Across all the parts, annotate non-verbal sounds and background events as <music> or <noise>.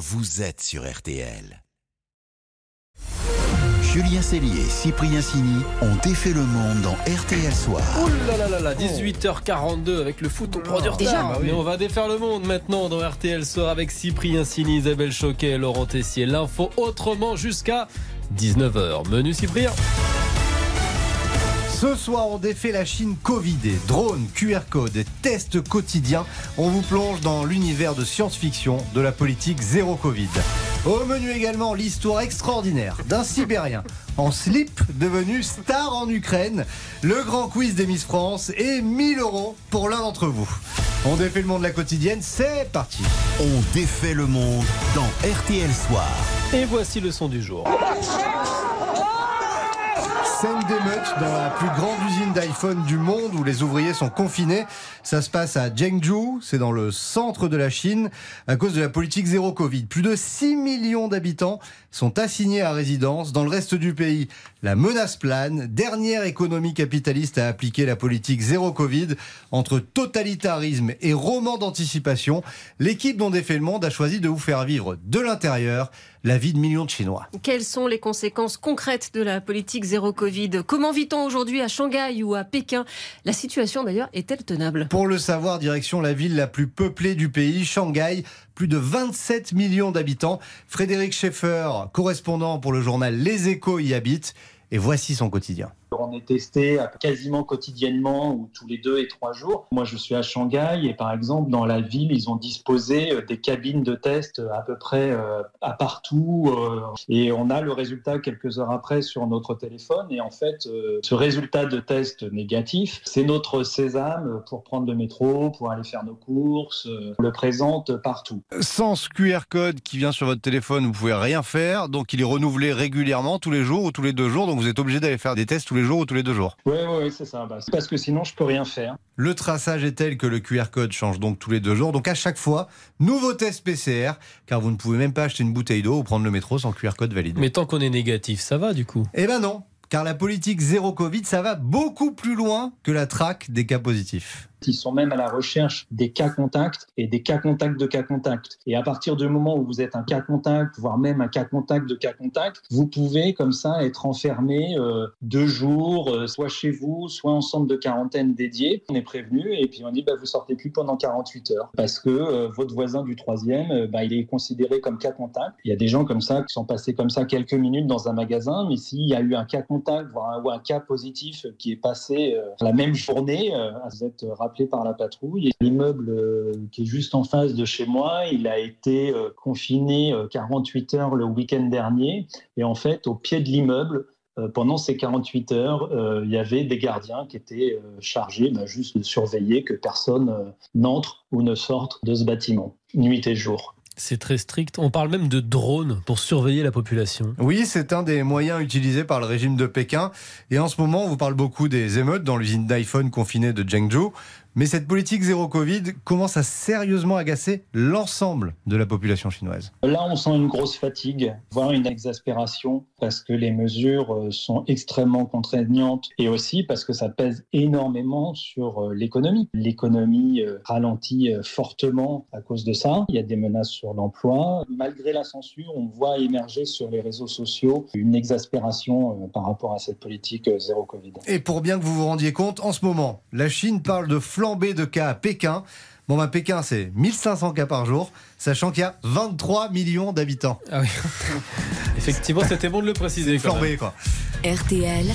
vous êtes sur RTL. Julien Cellier et Cyprien Sini ont défait le monde dans RTL Soir. Ouh là là là là, 18h42 avec le foot, on prend du Déjà retard. Mais on va défaire le monde maintenant dans RTL Soir avec Cyprien Sini, Isabelle Choquet et Laurent Tessier. L'info autrement jusqu'à 19h. Menu Cyprien. Ce soir, on défait la Chine Covid. Drones, QR code, et tests quotidiens. On vous plonge dans l'univers de science-fiction de la politique zéro Covid. Au menu également, l'histoire extraordinaire d'un Sibérien en slip devenu star en Ukraine. Le grand quiz des Miss France et 1000 euros pour l'un d'entre vous. On défait le monde de la quotidienne, c'est parti. On défait le monde dans RTL Soir. Et voici le son du jour. Scène d'émeute dans la plus grande usine d'iPhone du monde où les ouvriers sont confinés. Ça se passe à Zhengzhou, c'est dans le centre de la Chine, à cause de la politique zéro Covid. Plus de 6 millions d'habitants sont assignés à résidence. Dans le reste du pays, la menace plane. Dernière économie capitaliste à appliquer la politique zéro Covid. Entre totalitarisme et roman d'anticipation, l'équipe dont défait le monde a choisi de vous faire vivre de l'intérieur la vie de millions de Chinois. Quelles sont les conséquences concrètes de la politique zéro Covid? Comment vit-on aujourd'hui à Shanghai ou à Pékin? La situation d'ailleurs est-elle tenable? Pour le savoir, direction la ville la plus peuplée du pays, Shanghai, plus de 27 millions d'habitants. Frédéric Schaeffer, correspondant pour le journal Les Échos, y habite. Et voici son quotidien. On est testé quasiment quotidiennement ou tous les deux et trois jours. Moi, je suis à Shanghai et par exemple, dans la ville, ils ont disposé euh, des cabines de test à peu près euh, à partout euh, et on a le résultat quelques heures après sur notre téléphone. Et en fait, ce résultat de test négatif, c'est notre sésame pour prendre le métro, pour aller faire nos courses, le présente partout. Sans ce QR code qui vient sur votre téléphone, vous pouvez rien faire. Donc, il est renouvelé régulièrement tous les jours ou tous les deux jours. Donc, vous êtes obligé d'aller faire des tests tous les jours ou tous les deux jours. Oui, oui, oui c'est ça. Bah, c'est parce que sinon, je peux rien faire. Le traçage est tel que le QR code change donc tous les deux jours. Donc à chaque fois, nouveau test PCR, car vous ne pouvez même pas acheter une bouteille d'eau ou prendre le métro sans QR code valide. Mais tant qu'on est négatif, ça va du coup Eh ben non, car la politique zéro Covid, ça va beaucoup plus loin que la traque des cas positifs. Ils sont même à la recherche des cas contacts et des cas contacts de cas contacts. Et à partir du moment où vous êtes un cas contact, voire même un cas contact de cas contact, vous pouvez comme ça être enfermé euh, deux jours, euh, soit chez vous, soit en centre de quarantaine dédié. On est prévenu et puis on dit bah, vous sortez plus pendant 48 heures parce que euh, votre voisin du troisième, bah, il est considéré comme cas contact. Il y a des gens comme ça qui sont passés comme ça quelques minutes dans un magasin, mais s'il y a eu un cas contact, voire un, ou un cas positif qui est passé la même journée, vous êtes par la patrouille. L'immeuble euh, qui est juste en face de chez moi, il a été euh, confiné euh, 48 heures le week-end dernier. Et en fait, au pied de l'immeuble, euh, pendant ces 48 heures, euh, il y avait des gardiens qui étaient euh, chargés bah, juste de surveiller que personne euh, n'entre ou ne sorte de ce bâtiment, nuit et jour. C'est très strict. On parle même de drones pour surveiller la population. Oui, c'est un des moyens utilisés par le régime de Pékin. Et en ce moment, on vous parle beaucoup des émeutes dans l'usine d'iPhone confinée de Zhengzhou. Mais cette politique zéro Covid commence à sérieusement agacer l'ensemble de la population chinoise. Là, on sent une grosse fatigue, voire une exaspération, parce que les mesures euh, sont extrêmement contraignantes et aussi parce que ça pèse énormément sur euh, l'économie. L'économie euh, ralentit fortement à cause de ça. Il y a des menaces sur l'emploi. Malgré la censure, on voit émerger sur les réseaux sociaux une exaspération par rapport à cette politique zéro Covid. Et pour bien que vous vous rendiez compte, en ce moment, la Chine parle de flambée de cas à Pékin. Bon, bah, Pékin, c'est 1500 cas par jour, sachant qu'il y a 23 millions d'habitants. Ah oui. <laughs> Effectivement, c'était bon de le préciser. quand même. Flambée, quoi. RTL,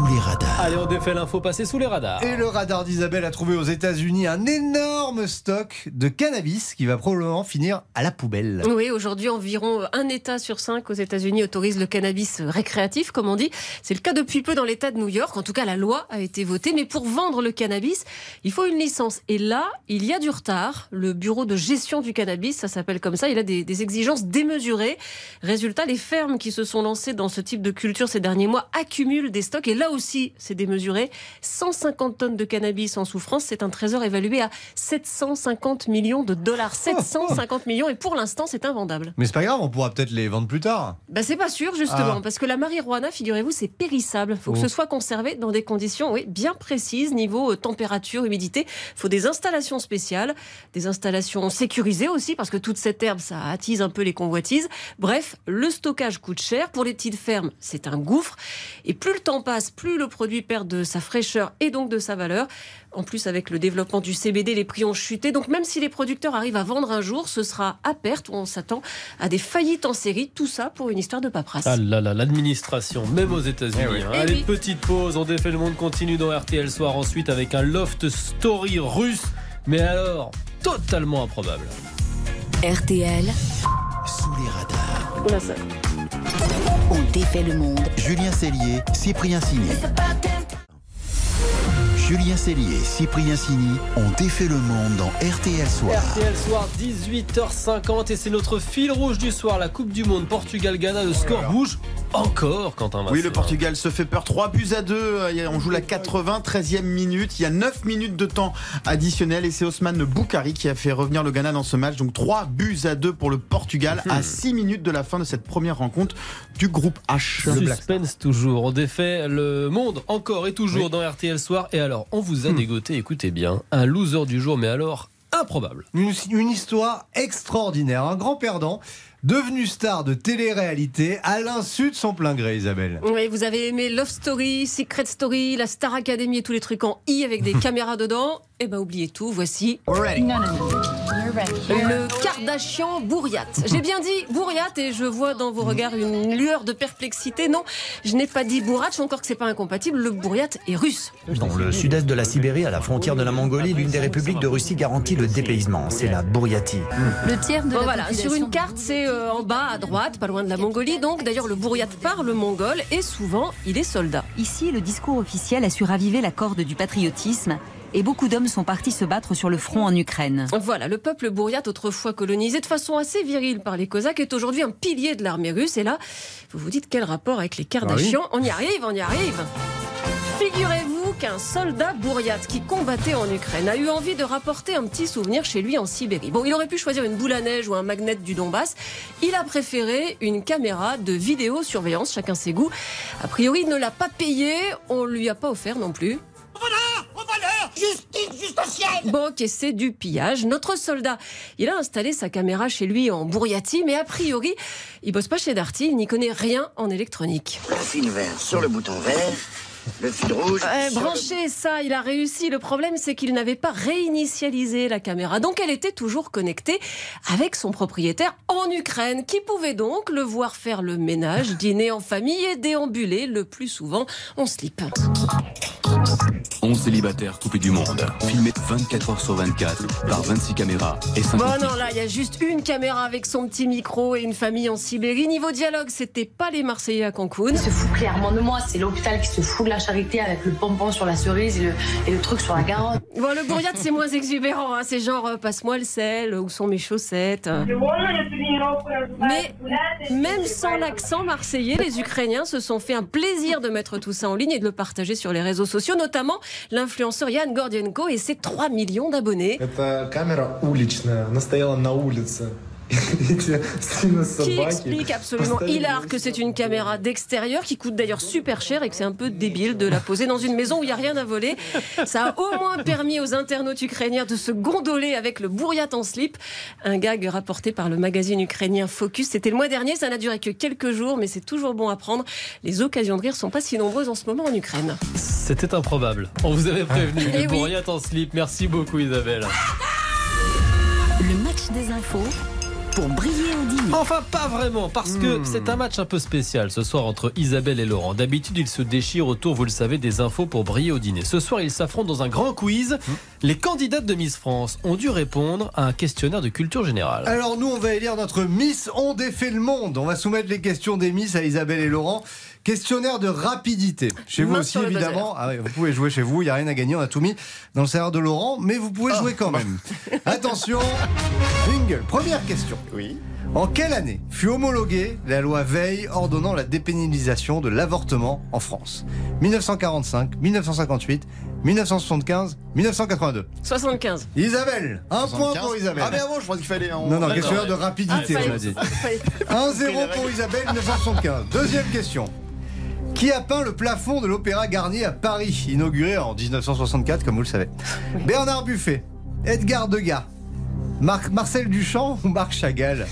Sous les radars. Allez, on défait l'info passée sous les radars. Et le radar d'Isabelle a trouvé aux États-Unis un énorme stock de cannabis qui va probablement finir à la poubelle. Oui, aujourd'hui, environ un État sur cinq aux États-Unis autorise le cannabis récréatif, comme on dit. C'est le cas depuis peu dans l'État de New York. En tout cas, la loi a été votée. Mais pour vendre le cannabis, il faut une licence. Et là, il y a du retard. Le bureau de gestion du cannabis, ça s'appelle comme ça, il a des, des exigences démesurées. Résultat, les fermes qui se sont lancées dans ce type de culture ces derniers mois accumulent des stocks. Et là là aussi, c'est démesuré. 150 tonnes de cannabis en souffrance, c'est un trésor évalué à 750 millions de dollars. <laughs> 750 millions, et pour l'instant, c'est invendable. Mais c'est pas grave, on pourra peut-être les vendre plus tard. Bah, c'est pas sûr, justement, Ah. parce que la marijuana, figurez-vous, c'est périssable. Il faut que Oh. ce soit conservé dans des conditions oui, bien précises, niveau euh, température, humidité. Il faut des installations spéciales, des installations sécurisées aussi, parce que toute cette herbe, ça attise un peu les convoitises. Bref, le stockage coûte cher. Pour les petites fermes, c'est un gouffre. Et plus le temps passe, plus le produit perd de sa fraîcheur et donc de sa valeur. En plus, avec le développement du CBD, les prix ont chuté. Donc même si les producteurs arrivent à vendre un jour, ce sera à perte. On s'attend à des faillites en série. Tout ça pour une histoire de paperasse. Ah là là, l'administration, même aux États-Unis. Eh oui. hein. Eh Allez, oui. petite pause, on défait le monde continue dans RTL Soir ensuite avec un loft story russe, mais alors totalement improbable. RTL, Sous les radars. Oula, ça- on défait le monde. Julien Cellier, Cyprien Sini. Julien Cellier Cyprien Sini ont défait le monde dans RTL Soir. RTL Soir, 18h50, et c'est notre fil rouge du soir, la Coupe du Monde. Portugal-Ghana, le score bouge encore, Quentin Oui, le. Portugal se fait peur. 3 buts à 2. On joue la 93e minute. Il y a 9 minutes de temps additionnel et c'est Osman Boukari qui a fait revenir le Ghana dans ce match. Donc 3 buts à 2 pour le Portugal Hmm. à 6 minutes de la fin de cette première rencontre du groupe H. Suspense toujours. On défait le monde encore et toujours dans RTL Soir. Et alors, on vous a dégoté, écoutez bien, un loser du jour, mais alors improbable. Une, une histoire extraordinaire. Un grand perdant, devenu star de télé-réalité à l'insu de son plein gré, Isabelle. Oui, vous avez aimé Love Story, Secret Story, la Star Academy et tous les trucs en i avec des <laughs> caméras dedans. Eh ben oubliez tout, voici le Kardashian Bourriat. J'ai bien dit Bourriat et je vois dans vos regards une lueur de perplexité. Non, je n'ai pas dit Bourratch, encore que c'est pas incompatible. Le Bourriat est russe. Dans le sud-est de la Sibérie, à la frontière de la Mongolie, l'une des républiques de Russie garantit le dépaysement. C'est la Bouriatie. Le tiers de Bon la voilà, sur une carte, c'est euh, en bas à droite, pas loin de la Mongolie. Donc d'ailleurs, le Bourriat parle mongol et souvent il est soldat. Ici, le discours officiel a su raviver la corde du patriotisme et beaucoup d'hommes sont partis se battre sur le front en Ukraine. Voilà, le peuple bourriate, autrefois colonisé de façon assez virile par les Cosaques, est aujourd'hui un pilier de l'armée russe. Et là, vous vous dites quel rapport avec les Kardashians On y arrive, on y arrive Figurez-vous qu'un soldat bourriate qui combattait en Ukraine a eu envie de rapporter un petit souvenir chez lui en Sibérie. Bon, il aurait pu choisir une boule à neige ou un magnet du Donbass. Il a préféré une caméra de vidéosurveillance, chacun ses goûts. A priori, il ne l'a pas payé, on lui a pas offert non plus. Bon, ok, c'est du pillage. Notre soldat, il a installé sa caméra chez lui en Bourriati, mais a priori, il bosse pas chez Darty, il n'y connaît rien en électronique. Le fil vert sur le bouton vert, le fil rouge. Euh, sur le- branché, ça, il a réussi. Le problème, c'est qu'il n'avait pas réinitialisé la caméra. Donc, elle était toujours connectée avec son propriétaire en Ukraine, qui pouvait donc le voir faire le ménage, dîner en famille et déambuler le plus souvent en slip. 11 célibataires coupés du monde, filmés 24 heures sur 24 par 26 caméras et 50 Bon, non, là, il y a juste une caméra avec son petit micro et une famille en Sibérie. Niveau dialogue, c'était pas les Marseillais à Cancun. Il se fout clairement de moi, c'est l'hôpital qui se fout de la charité avec le pompon sur la cerise et le, et le truc sur la carotte. Bon, le bourriade, c'est moins exubérant. hein. C'est genre, euh, passe-moi le sel, où sont mes chaussettes? Mais même sans l'accent marseillais, les Ukrainiens se sont fait un plaisir de mettre tout ça en ligne et de le partager sur les réseaux sociaux, notamment l'influenceur Yann Gordienko et ses 3 millions d'abonnés qui explique absolument hilar que c'est une caméra d'extérieur qui coûte d'ailleurs super cher et que c'est un peu débile de la poser dans une maison où il n'y a rien à voler. Ça a au moins permis aux internautes ukrainiens de se gondoler avec le bourriat en slip, un gag rapporté par le magazine ukrainien Focus. C'était le mois dernier, ça n'a duré que quelques jours, mais c'est toujours bon à prendre. Les occasions de rire sont pas si nombreuses en ce moment en Ukraine. C'était improbable. On vous avait prévenu. Eh le oui. en slip. Merci beaucoup Isabelle. Le match des infos pour briller au dîner. Enfin, pas vraiment, parce que c'est un match un peu spécial ce soir entre Isabelle et Laurent. D'habitude, ils se déchirent autour, vous le savez, des infos pour briller au dîner. Ce soir, ils s'affrontent dans un grand quiz. Les candidates de Miss France ont dû répondre à un questionnaire de culture générale. Alors nous, on va élire notre Miss On défait le monde. On va soumettre les questions des Miss à Isabelle et Laurent. Questionnaire de rapidité. Chez vous Main aussi, évidemment. Ah oui, vous pouvez jouer chez vous, il n'y a rien à gagner, on a tout mis dans le serveur de Laurent, mais vous pouvez jouer quand même. <laughs> Attention, jingle. Première question. Oui. En quelle année fut homologuée la loi Veil ordonnant la dépénalisation de l'avortement en France? 1945, 1958, 1975, 1982. 75. Isabelle, un point pour Isabelle. Ah, mais avant, je pense qu'il fallait. en- Non, non, question de rapidité, Ah, on a dit. fallait- 1-0 pour Isabelle, 1975. Deuxième question. Qui a peint le plafond de l'Opéra Garnier à Paris, inauguré en 1964, comme vous le savez? Bernard Buffet, Edgar Degas, Marc- Marcel Duchamp ou Marc Chagall?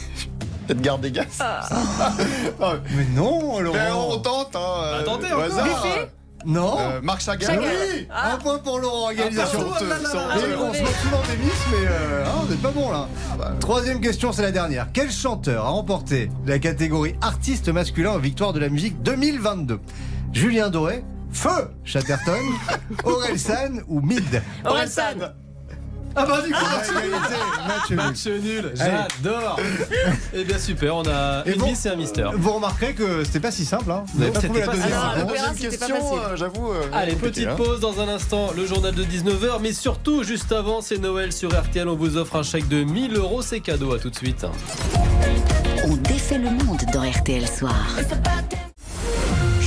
Edgar Degas? <laughs> Mais non, Laurent Ben, on tente, hein. euh, Attendez, au encore. hasard. Buffet? Non Euh, Marc Chagall. Chagall. Oui Ah. Un point pour Laurent, organisation. Ah, Ah, on se moque souvent des miss, mais euh, hein, vous n'êtes pas bon là. Troisième question, c'est la dernière. Quel chanteur a remporté la catégorie artiste masculin aux victoires de la musique 2022 Julien Doré, Feu Chatterton, <laughs> Aurel San ou Mid? Orelsan. Ah bah du coup, Match nul. match nul. J'adore. Eh bien super, on a Et une bon, miss et un mystère. Vous remarquerez que c'était pas si simple. Hein. Vous n'avez pas trouvé la deuxième. c'était pas question, euh, j'avoue. euh, Allez, petite hein. pause dans un instant, le journal de 19h, mais surtout, juste avant, c'est Noël sur RTL, on vous offre un chèque de 1000 euros, c'est cadeau, à tout de suite. On défait le monde dans RTL Soir.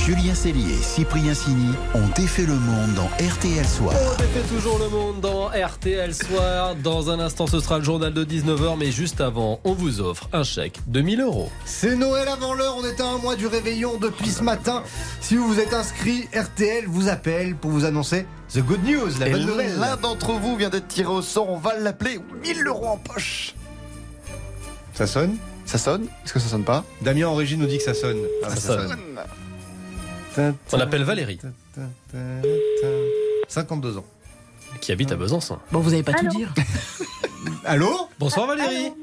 Julien Cellier et Cyprien Sini ont défait le monde dans RTL Soir. On défait toujours le monde dans RTL Soir. Dans un instant, ce sera le journal de 19h, mais juste avant, on vous offre un chèque de 1000 euros. C'est Noël avant l'heure, on est à un mois du réveillon depuis ce matin. Si vous vous êtes inscrit, RTL vous appelle pour vous annoncer The Good News, la Et bonne nouvelle. l'un d'entre vous vient d'être tiré au sort, on va l'appeler 1000 euros en poche. Ça sonne? Ça sonne? Est-ce que ça sonne pas? Damien en régie nous dit que ça sonne. Ah, Ça sonne. On l'appelle Valérie, 52 ans. qui habite à Besançon. Bon, vous avez pas Allô tout dire. <laughs> Allô Bonsoir Valérie, Allô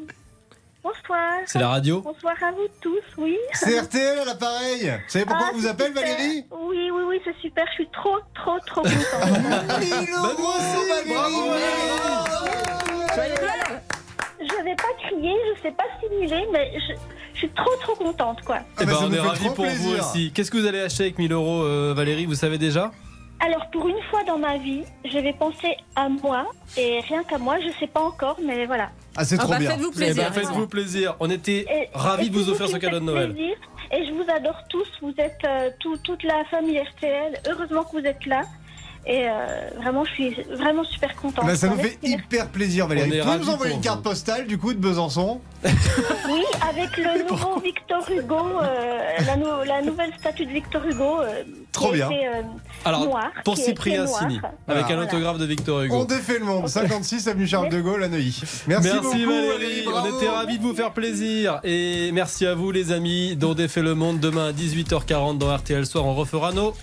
Bonsoir. c'est la radio Bonsoir à vous tous, oui. C'est RTL à l'appareil. Vous savez pourquoi Ah, on vous appelle super. Valérie Oui, oui, oui, c'est super. Je suis trop, trop, trop contente. <laughs> Mille euros, Valérie Bravo, je vais pas crier, je sais pas simuler, mais je, je suis trop, trop contente, quoi. Eh bah, ben, on est ravis pour vous aussi. Qu'est-ce que vous allez acheter avec 1000 euros, euh, Valérie Vous savez déjà? Alors, pour une fois dans ma vie, je vais penser à moi, et rien qu'à moi, je sais pas encore, mais voilà. Ah, c'est Ah trop bah, bien. faites-vous Eh plaisir. ben, faites-vous plaisir. On était Et- ravis et de vous offrir ce cadeau de Noël. plaisir, et je vous adore tous. Vous êtes euh, tout- toute la famille RTL. Heureusement que vous êtes là. Et euh, vraiment, je suis vraiment super contente. Bah, ça nous fait hyper plaisir, On Valérie. est Vous nous envoyer une carte vous. postale du coup de Besançon? Oui, avec le <laughs> nouveau Victor Hugo, euh, la, nou- la nouvelle statue de Victor Hugo. euh, Trop bien. était, euh, Alors, pour Cyprien. Sini, avec un autographe de Victor Hugo. On défait le monde. 56 avenue Charles de Gaulle à Neuilly. Merci, beaucoup, Valérie, on était ravis de vous faire plaisir et merci à vous les amis dont défait le monde demain à 18h40 dans RTL Soir on refera nos